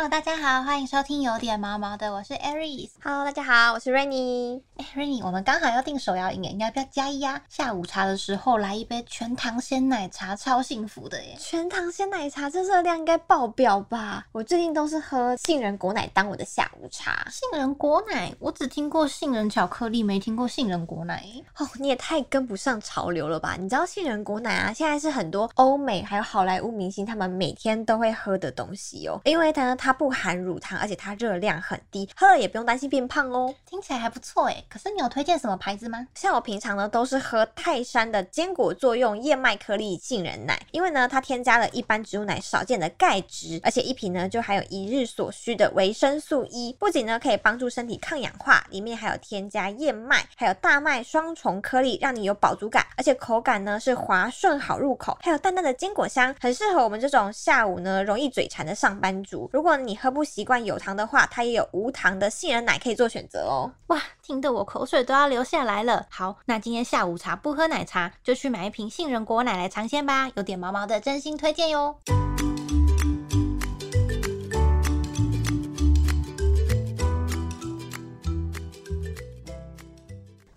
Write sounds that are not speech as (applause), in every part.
Hello，大家好，欢迎收听有点毛毛的，我是 Aries。Hello，大家好，我是 Rainy。哎，Rainy，我们刚好要订手摇饮诶，你要不要加一呀？下午茶的时候来一杯全糖鲜奶茶，超幸福的耶！全糖鲜奶茶这热量应该爆表吧？我最近都是喝杏仁果奶当我的下午茶。杏仁果奶，我只听过杏仁巧克力，没听过杏仁果奶。哦，你也太跟不上潮流了吧？你知道杏仁果奶啊，现在是很多欧美还有好莱坞明星他们每天都会喝的东西哦，因为它呢它不含乳糖，而且它热量很低，喝了也不用担心变胖哦。听起来还不错诶，可是你有推荐什么牌子吗？像我平常呢都是喝泰山的坚果作用燕麦颗粒杏仁奶，因为呢它添加了一般植物奶少见的钙质，而且一瓶呢就含有一日所需的维生素 E，不仅呢可以帮助身体抗氧化，里面还有添加燕麦还有大麦双重颗粒，让你有饱足感，而且口感呢是滑顺好入口，还有淡淡的坚果香，很适合我们这种下午呢容易嘴馋的上班族。如果你喝不习惯有糖的话，它也有无糖的杏仁奶可以做选择哦。哇，听得我口水都要流下来了。好，那今天下午茶不喝奶茶，就去买一瓶杏仁果奶来尝鲜吧。有点毛毛的真心推荐哟。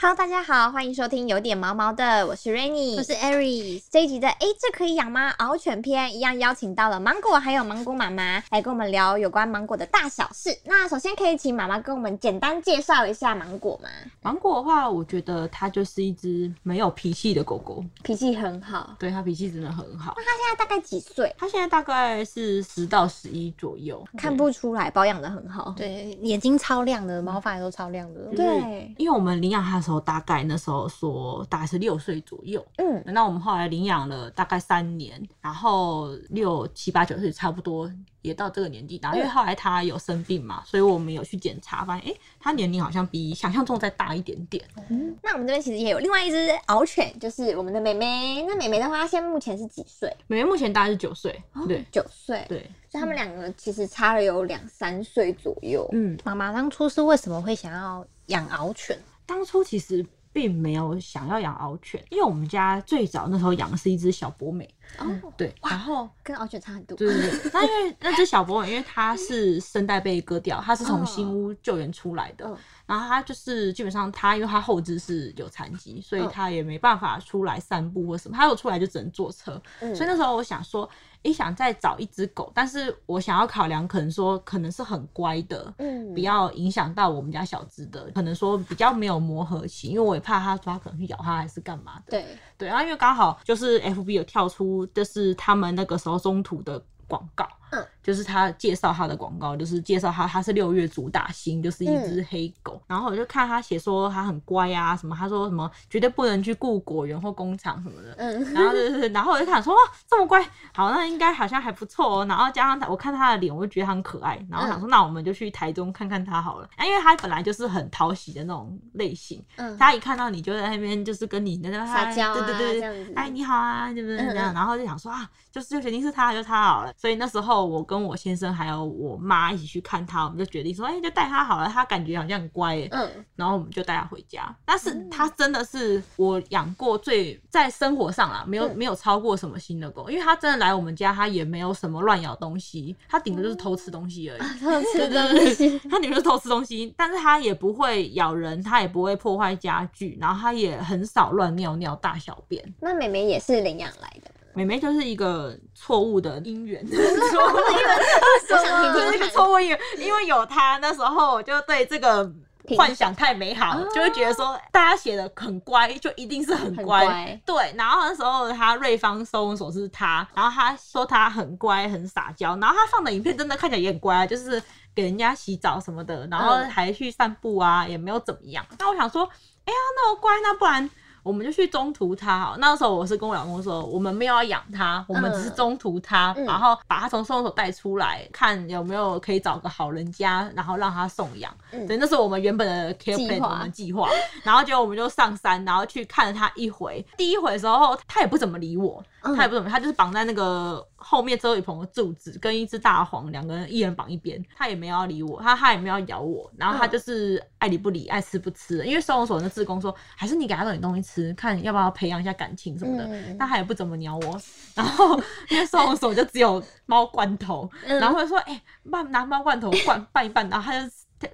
Hello，大家好，欢迎收听有点毛毛的，我是 Rainy，我是 Aries。这一集的诶，这可以养吗？獒犬篇一样邀请到了芒果还有芒果妈妈来跟我们聊有关芒果的大小事。那首先可以请妈妈跟我们简单介绍一下芒果吗？芒果的话，我觉得它就是一只没有脾气的狗狗，脾气很好，对它脾气真的很好。那它现在大概几岁？它现在大概是十到十一左右，看不出来，保养的很好。对，眼睛超亮的，毛发也都超亮的。对对，因为我们领养它的时候，大概那时候说大概是六岁左右。嗯，那我们后来领养了大概三年，然后六七八九岁差不多也到这个年纪，然后因为后来他有生病嘛，所以我们有去检查，发现诶，他年龄好像比想象中再大一点点。嗯那我们这边其实也有另外一只獒犬，就是我们的妹妹。那妹妹的话，她现在目前是几岁？妹妹目前大概是九岁，对九岁。对，所以他们两个其实差了有两三岁左右。嗯，妈妈当初是为什么会想要养獒犬？当初其实并没有想要养獒犬，因为我们家最早那时候养的是一只小博美，哦，对，然后跟獒犬差很多。对对对，那因为 (laughs) 那只小博美，因为它是声带被割掉，它是从新屋救援出来的，嗯然后它就是基本上它因为它后肢是有残疾，所以嗯它也没办法出来散步或什么，它有出来就只能坐车，嗯所以那时候我想说。诶，想再找一只狗，但是我想要考量，可能说可能是很乖的，嗯不要影响到我们家小只的，可能说比较没有磨合期，因为我也怕它抓可能去咬它还是干嘛的。对，对，然后因为刚好就是 FB 有跳出，就是他们那个时候中途的广告，嗯，就是他介绍他的广告，就是介绍他他是六月主打星，就是一只黑狗，然后我就看他写说他很乖啊，什么他说什么绝对不能去雇果园或工厂什么的，嗯，然后对对对，然后我就看说哇这么乖，好那应该好像还不错哦。然后加上他，我看他的脸，我就觉得他很可爱。然后想说，那我们就去台中看看他好了。啊，因为他本来就是很讨喜的那种类型，嗯他一看到你就在那边就是跟你在那边撒娇啊对对对对，哎你好啊，对不对？嗯这样，嗯然后就想说啊，就是就决定是他就他好了。所以那时候我跟我先生还有我妈一起去看他，我们就决定说，哎，就带他好了，他感觉好像很乖耶。嗯，然后我们就带它回家。但是它真的是我养过最在生活上啦，没有、嗯没有超过什么新的狗，因为它真的来我们家，它也没有什么乱咬东西，它顶多就是偷吃东西而已。(laughs) 偷吃对东对西。对，它顶多是偷吃东西，但是它也不会咬人，它也不会破坏家具，然后它也很少乱尿尿、大小便。那妹妹也是领养来的，妹妹就是一个错误的姻缘，我想听就是一个。错误姻缘，因为有她，那时候我就对这个幻想太美好，就会觉得说大家写的很乖，就一定是很乖。很乖对，然后那时候他瑞芳收容所是他，然后他说他很乖很撒娇，然后他放的影片真的看起来也很乖啊，就是给人家洗澡什么的，然后嗯还去散步啊，也没有怎么样。那我想说，哎呀，那么乖，那不然。我们就去中途它好，那时候我是跟我老公说，我们没有要养它，我们只是中途它，嗯然后把它从收容所带出来，看有没有可以找个好人家，然后让它送养。嗯对，那是我们原本的 care 计 plan，划我们计划。然后结果我们就上山，然后去看了它一回。第一回的时候，它也不怎么理我，嗯它也不怎么，它就是绑在那个后面周雨鹏的柱子跟一只大黄两个人一人绑一边，他也没有要理我，他他也没有要咬我，然后他就是爱理不理，爱吃不吃的。因为收容所的志工说，还是你给他点东西吃，看要不要培养一下感情什么的。嗯但他也不怎么鸟我，然后因为收容所就只有猫罐头，嗯 (laughs) 然后会说，哎、拌拿猫罐头灌拌一拌，然后他就。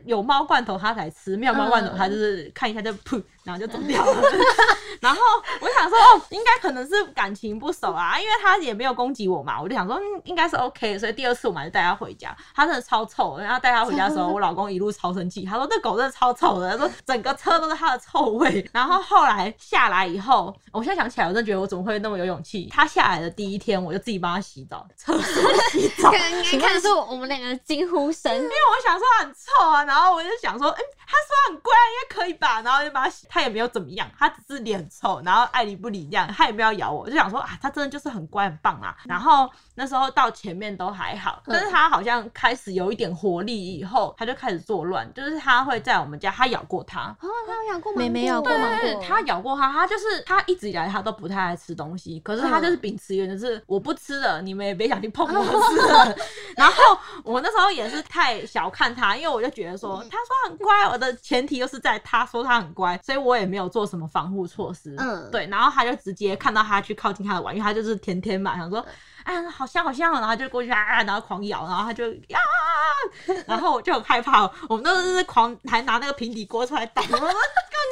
有猫罐头他才吃，没有猫罐头嗯他就是看一下就噗，然后就走掉了。(laughs) (laughs) 然后我想说，哦，应该可能是感情不熟啊，因为他也没有攻击我嘛，我就想说，嗯，应该是 OK 的。所以第二次我们还是带他回家，他真的超臭的。然后带他回家的时候，(laughs) 我老公一路超生气，他说这狗真的超臭的，他说整个车都是它的臭味。然后后来下来以后，我现在想起来，我真的觉得我怎么会那么有勇气？他下来的第一天，我就自己帮他洗澡，厕所洗澡。应该看是我们两个的惊呼声，因为我想说它很臭啊，然后我就想说，嗯，他说很乖，应该可以吧，然后就把他洗，他也没有怎么样，他只是脸很臭，然后爱理不理这样，他也没有咬我，我就想说啊，他真的就是很乖很棒啊。然后那时候到前面都还好，但是他好像开始有一点活力以后，他就开始作乱，就是他会在我们家，他咬过他，哦，他有养过妹妹咬过芒果。对他咬过他，他就是他一直以来他都不太爱吃东西，可是他就是秉持原则是我不吃了，你们也别想去碰我吃了。(laughs) 然后我那时候也是太小看他，因为我就觉得说他说很乖，我的前提就是在他说他很乖，所以我也没有做什么防护措施。嗯对，然后他就直接看到他去靠近他的碗，因为他就是天天嘛，想说。啊，好香好香哦！然后他就过去啊，然后狂咬，然后他就呀，然后我就很害怕，我们都是狂还拿那个平底锅出来打，(laughs) 我说赶紧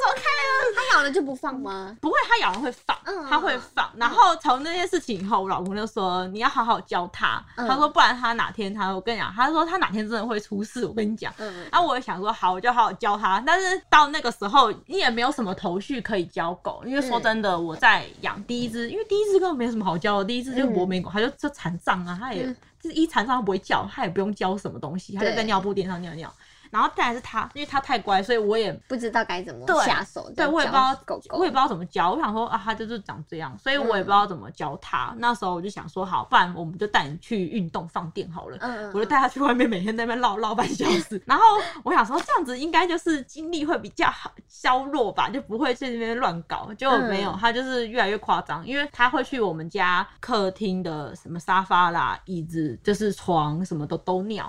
走开啊！他咬了就不放吗？不会，他咬了会放，嗯他会放。然后从那件事情以后，我老公就说你要好好教他。嗯他说不然他哪天他，我跟你讲，他说他哪天真的会出事。我跟你讲。嗯，然后我也想说好，我就好好教他。但是到那个时候，你也没有什么头绪可以教狗，因为说真的，我在养第一只，因为第一只根本没什么好教的，第一只就是博美狗，它就就残障啊，他也嗯就是一残障他不会叫，他也不用教什么东西，他就在尿布垫上尿尿。然后再来是它，因为它太乖，所以我也不知道该怎么对下手。对我也不知道狗狗，我也不知道怎么教。我想说啊，它就是长这样，所以我也不知道怎么教它。那时候我就想说，好，不然我们就带你去运动放电好了。嗯，嗯我就带他去外面，每天在那边绕绕半小时。然后我想说，这样子应该就是精力会比较好消弱吧，就不会在那边乱搞。结果没有，嗯他就是越来越夸张，因为他会去我们家客厅的什么沙发啦、椅子，就是床什么都都尿。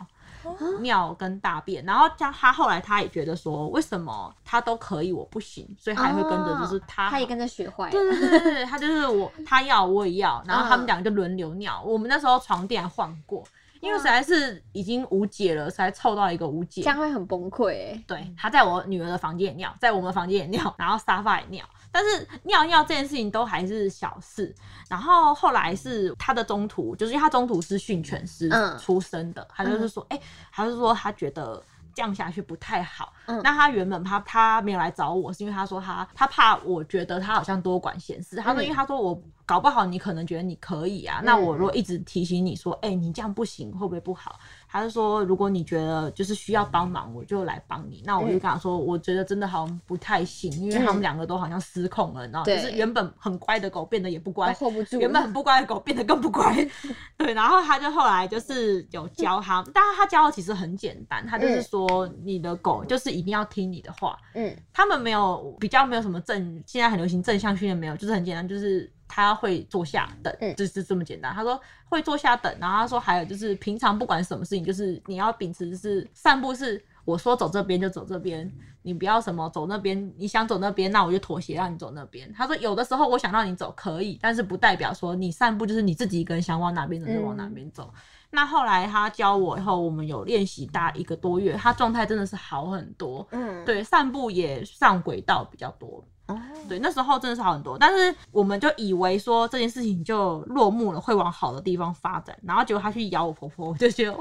尿跟大便，然后加他后来他也觉得说，为什么他都可以，我不行，所以他也会跟着，就是他哦他也跟着学坏了。对对对对对，他就是我，他要我也要，(laughs) 然后他们两个就轮流尿。我们那时候床垫还换过，因为实在是已经无解了，实在凑到一个无解这。样会很崩溃欸。对，他在我女儿的房间也尿，在我们房间也尿，(laughs) 然后沙发也尿。但是尿尿这件事情都还是小事。然后后来是他的中途，就是因为他中途是训犬师嗯出身的，他就是说，哎、他是说他觉得。这样下去不太好。嗯那他原本他他没有来找我，是因为他说他他怕我觉得他好像多管闲事。他说，嗯因为他说我搞不好你可能觉得你可以啊，那我如果一直提醒你说，哎、你这样不行，会不会不好？他就说，如果你觉得就是需要帮忙，我就来帮你。那我就跟他说，我觉得真的好像不太行，因为他们两个都好像失控了，然后就是原本很乖的狗变得也不乖，hold 不住，原本很不乖的狗变得更不乖，(laughs) 对，然后他就后来就是有教他，但是他教的其实很简单，他就是说你的狗就是一定要听你的话，嗯。他们没有比较没有什么正，现在很流行正向训练没有，就是很简单，就是他会坐下等，嗯就是这么简单。他说会坐下等，然后他说还有就是平常不管什么事情，就是你要秉持是散步是我说走这边就走这边，你不要什么走那边，你想走那边，那我就妥协让你走那边。他说有的时候我想让你走可以，但是不代表说你散步就是你自己一个人想往哪边走就往哪边走。那后来他教我以后，我们有练习大概一个多月，他状态真的是好很多。嗯，对，散步也上轨道比较多。哦，对，那时候真的是好很多，但是我们就以为说这件事情就落幕了，会往好的地方发展，然后结果他去咬我婆婆，我就觉得哦，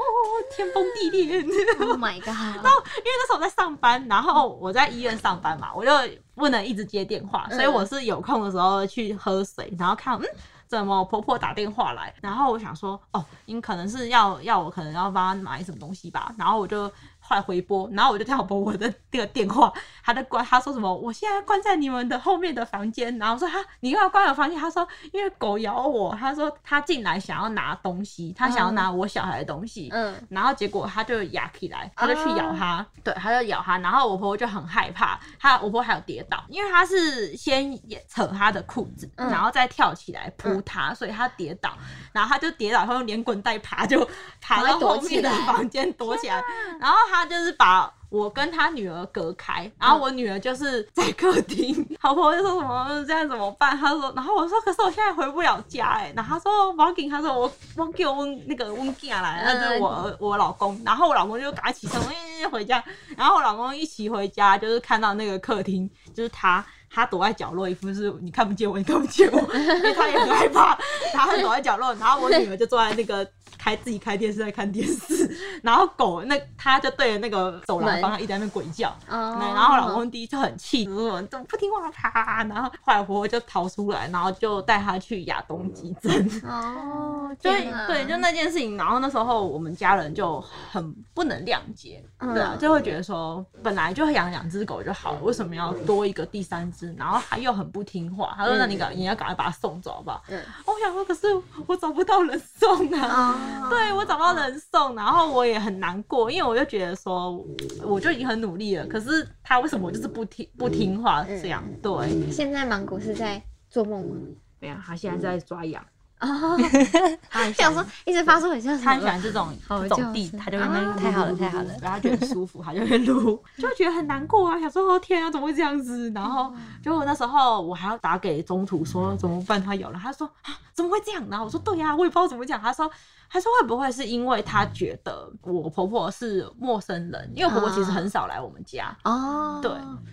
天崩地裂。Oh my god！(laughs) 因为那时候我在上班，然后我在医院上班嘛，我就不能一直接电话，所以我是有空的时候去喝水，然后看嗯。怎么婆婆打电话来，然后我想说，哦，你可能是要要我可能要帮她买什么东西吧，然后我就后来回拨，然后我就听到婆婆的那个电话，她在关，她说什么？我现在关在你们的后面的房间，然后我说哈，你干嘛关我房间？她说因为狗咬我，她说她进来想要拿东西，她想要拿我小孩的东西，嗯。然后结果她就压起来，她就去咬它，对，她就咬他，然后我婆婆就很害怕，她我婆婆还有跌倒，因为她是先也扯她的裤子，嗯。然后再跳起来扑她，所以她跌倒，然后她就跌倒，后连滚带爬就爬到后面的房间躲起来，然后她就是把。我跟他女儿隔开，然后我女儿就是在客厅，老婆就说什么这样怎么办？他说，然后我说，可是我现在回不了家哎、然后他说，王景，他说我我给我温那个温进来，那就是我我老公，然后我老公就赶快起身，哎回家，然后我老公一起回家，就是看到那个客厅，就是他。他躲在角落，一副是你看不见我，你看不见我，(laughs) 因为他也很害怕，他躲在角落，然后我女儿就坐在那个开自己开电视在看电视，(laughs) 然后狗那他就对着那个走廊方向一直在那鬼叫，然后老公第一就很气，就说怎么不听话啪，然后后来婆婆就逃出来，然后就带他去亚东急诊。哦，(laughs) 对天哪对，就那件事情，然后那时候我们家人就很不能谅解，对啊，嗯就会觉得说本来就养两只狗就好了，为什么要多一个第三只？然后他又很不听话，他说那你赶你要赶快把他送走好不好？嗯我想说，可是我找不到人送啊。哦，对我找不到人送，然后我也很难过，因为我就觉得说，我就已经很努力了，可是他为什么就是不听不听话这样？对，现在芒果是在做梦吗？没有，他现在在抓痒，哦，他很想说一直发出很像他很喜？欢这种这种地，他就会那太好了太好了然后他觉得很舒服，(laughs) 他就会撸，(laughs) 就会觉得很难过啊，想说哦天啊，怎么会这样子？然后就那时候我还要打给中途说怎么办，他咬了，他说啊怎么会这样？然后我说对呀、我也不知道怎么讲，他说。他说会不会是因为他觉得我婆婆是陌生人？因为婆婆其实很少来我们家，哦，对，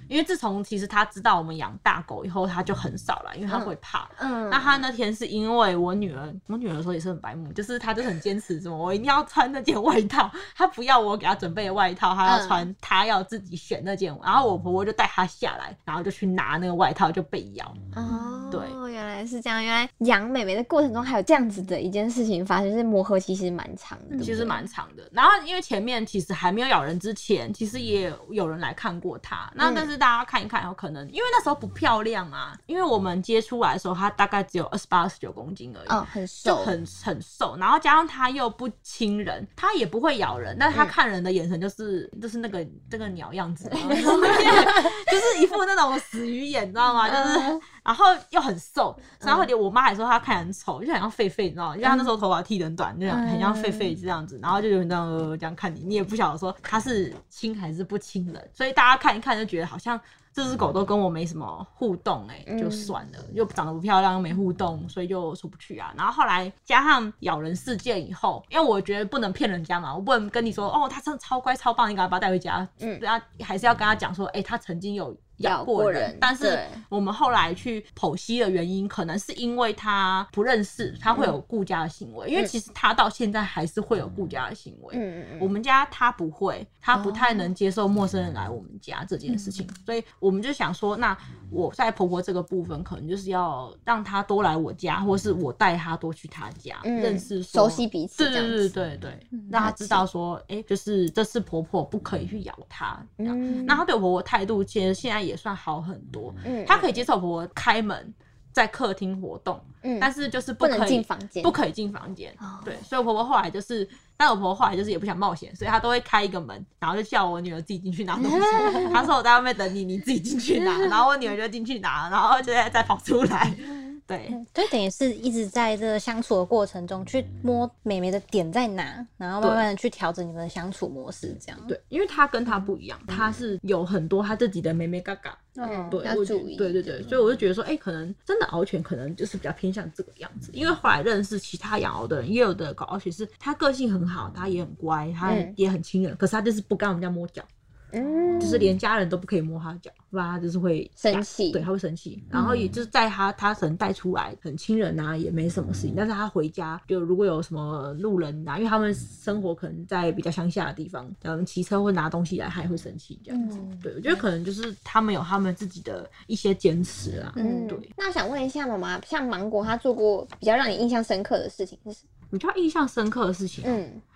因为自从其实他知道我们养大狗以后，他就很少来，因为他会怕。嗯，那他那天是因为我女儿，我女儿的时候也是很白目，就是她就很坚持，什么我一定要穿那件外套，她不要我给她准备的外套，她要穿，她要自己选那件。然后我婆婆就带她下来，然后就去拿那个外套，就被咬。哦，对，原来是这样，原来养美眉的过程中还有这样子的一件事情发生，就是磨合期其实蛮长的，其实蛮长的。然后因为前面其实还没有咬人之前，其实也有人来看过它。那嗯但是大家看一看，有可能因为那时候不漂亮啊，因为我们接出来的时候，它大概只有二十八、二十九公斤而已。哦，很就瘦，很很瘦，然后加上它又不亲人，它也不会咬人，但是它嗯看人的眼神就是、就是那个这个鸟样子，(laughs) 就是一副那种死鱼眼，你知道吗？就是嗯然后又很瘦，然后连我妈还说她看起来很丑，就很像狒狒，你知道吗？因为她那时候头发剃得很短，就像很像狒狒这样子，然后就有人这样、呃、这样看你，你也不晓得说她是亲还是不亲人，所以大家看一看就觉得好像。这只狗都跟我没什么互动、欸，哎，就嗯算了，又长得不漂亮，又没互动，所以就出不去啊。然后后来加上咬人事件以后，因为我觉得不能骗人家嘛，我不能跟你说哦，它真的超乖超棒，你赶快把它带回家。嗯对啊，还是要跟他讲说，哎、它曾经有咬咬过过人，人但是我们后来去剖析的原因，可能是因为他不认识，他会有顾家的行为，因为嗯。其实他到现在还是会有顾家的行为。嗯嗯我们家他不会，他不哦太能接受陌生人来我们家这件事情，所以我们就想说，那我在婆婆这个部分，可能就是要让他多来我家，或是我带他多去他家，嗯认识熟悉彼此对对对对对，让他知道说，哎、就是这是婆婆不可以去咬他，这样。嗯。那他对我婆婆态度其实现在也算好很多，嗯她可以接受婆婆开门在客厅活动，嗯但是就是不能可以进房间，不可以进房间。哦对，所以我婆婆后来就是，但我婆婆后来就是也不想冒险，所以她都会开一个门，然后就叫我女儿自己进去拿东西。(laughs) 她说我在外面等你，你自己进去拿，然后我女儿就进去拿，然后就在再跑出来。对，就等于是一直在这个相处的过程中去摸美眉的点在哪，然后慢慢的去调整你们的相处模式，这样。对，因为她跟她不一样，她是有很多她自己的妹妹嘎嘎。嗯对，要注意，对对对，所以我就觉得说，哎、可能真的獒犬可能就是比较偏向这个样子，因为后来认识其他养獒的人，也有的狗獒犬是它个性很好，它也很乖，它嗯也很亲人，可是它就是不跟我们家摸脚，嗯，就是连家人都不可以摸他的脚，不然他就是会生气对，他会生气。然后也就是在他他可能带出来很亲人啊，也没什么事情，但是他回家就如果有什么路人啊，因为他们生活可能在比较乡下的地方，嗯，骑车会拿东西来，他也会生气这样子。嗯对，我觉得可能就是他们有他们自己的一些坚持啊。嗯，对。那想问一下妈妈，像芒果他做过比较让你印象深刻的事情是什么？比较印象深刻的事情，嗯好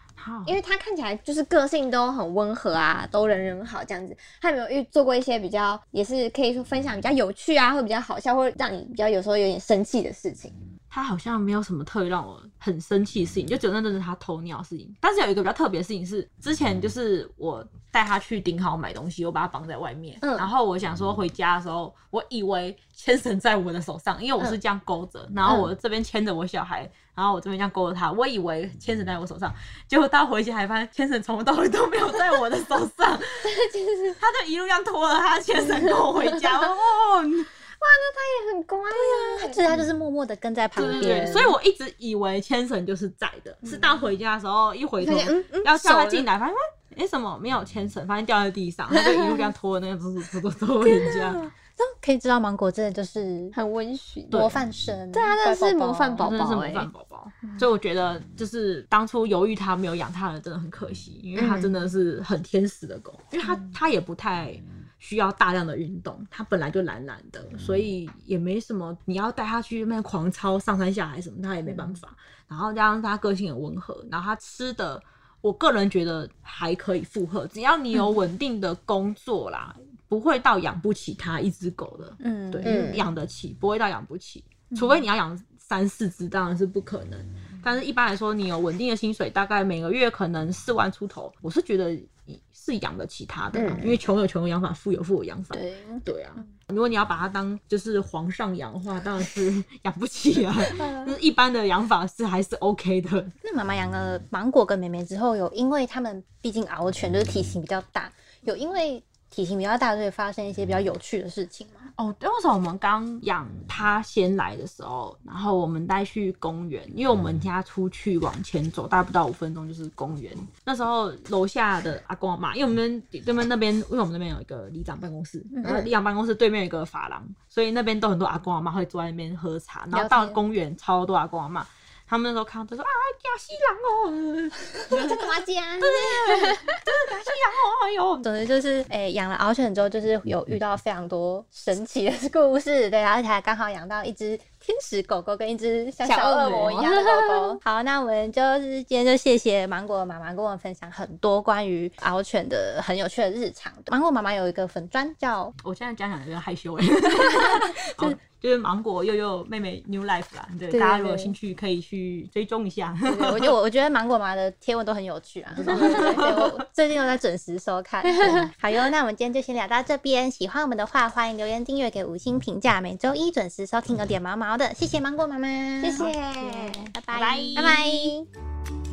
因为他看起来就是个性都很温和啊，都人人好这样子。他有没有遇做过一些比较，也是可以说分享比较有趣啊，或比较好笑，或者让你比较有时候有点生气的事情？他好像没有什么特别让我很生气的事情，就只有那阵子他偷尿的事情。但是有一个比较特别的事情是，之前就是我带他去顶好买东西，我把他绑在外面，嗯。然后我想说回家的时候，我以为牵绳在我的手上，因为我是这样勾着，然后我这边牵着我小孩，然后我这边这样勾着他，我以为牵绳在我手上，结果到回家还发现牵绳从头到尾都没有在我的手上，(laughs) 他就一路这样拖着他的牵绳跟我回家，我说哦。很乖呀、所以他就是默默的跟在旁对对边，对，所以我一直以为牵绳就是在的，是到回家的时候一回头嗯嗯要叫他进来，发现哎、诶什么没有牵绳，发现掉在地上，他就 (laughs) 一路这样拖那个拖拖拖拖回家，可以知道芒果真的就是很温驯。模范生，对啊真的是模范宝真的是模欸范宝宝。所以我觉得就是当初犹豫他没有养他的真的很可惜，因为他真的是很天使的狗，因为他他也不太。需要大量的运动，他本来就懒懒的，所以也没什么。你要带他去那边狂操上山下海什么，他也没办法。然后加上他个性也温和，然后他吃的，我个人觉得还可以负荷，只要你有稳定的工作啦，不会到养不起他一只狗的。嗯，对，嗯养得起，不会到养不起，除非你要养三四只，当然是不可能。但是一般来说，你有稳定的薪水，大概每个月可能四万出头，我是觉得是养得起他的因为穷有穷的养法，富有富有养法。对，对啊，如果你要把它当就是皇上养的话，当然是 (laughs) 养不起啊。(laughs) 就是一般的养法是还是 OK 的。那妈妈养了芒果跟妹妹之后，有因为他们毕竟獒犬就是体型比较大，有因为体型比较大，所以发生一些比较有趣的事情吗？哦，为什么我们刚养它先来的时候，然后我们带去公园，因为我们家出去往前走，大概不到五分钟就是公园。那时候楼下的阿公阿妈，因为我们对面那边，因为我们那边有一个里长办公室，然后里长办公室对面有一个发廊，所以那边都很多阿公阿妈会坐在那边喝茶，然后到公园超多阿公阿妈。他们那时候看到就说啊，假西郎哦，这干嘛讲？假西郎哦，哎呦，总之就是，诶、养了獒犬之后，就是有遇到非常多神奇的故事，对，而且还刚好养到一只天使狗狗跟一只像小小恶恶魔魔一样的狗狗。(laughs) 好，那我们就是今天就谢谢芒果妈妈跟我们分享很多关于獒犬的很有趣的日常。芒果妈妈有一个粉砖叫我现在讲讲有点害羞 (laughs) (laughs) 哎，好就是芒果悠悠妹妹 New Life 啦，对，对大家如果有兴趣可以去追踪一下。我觉得我我觉得芒果妈的贴文都很有趣啊，最近都在准时收看。好哟，那我们今天就先聊到这边。喜欢我们的话，欢迎留言订阅给五星评价，每周一准时收听有点毛毛的。谢谢芒果妈妈，谢谢，拜拜拜拜拜拜。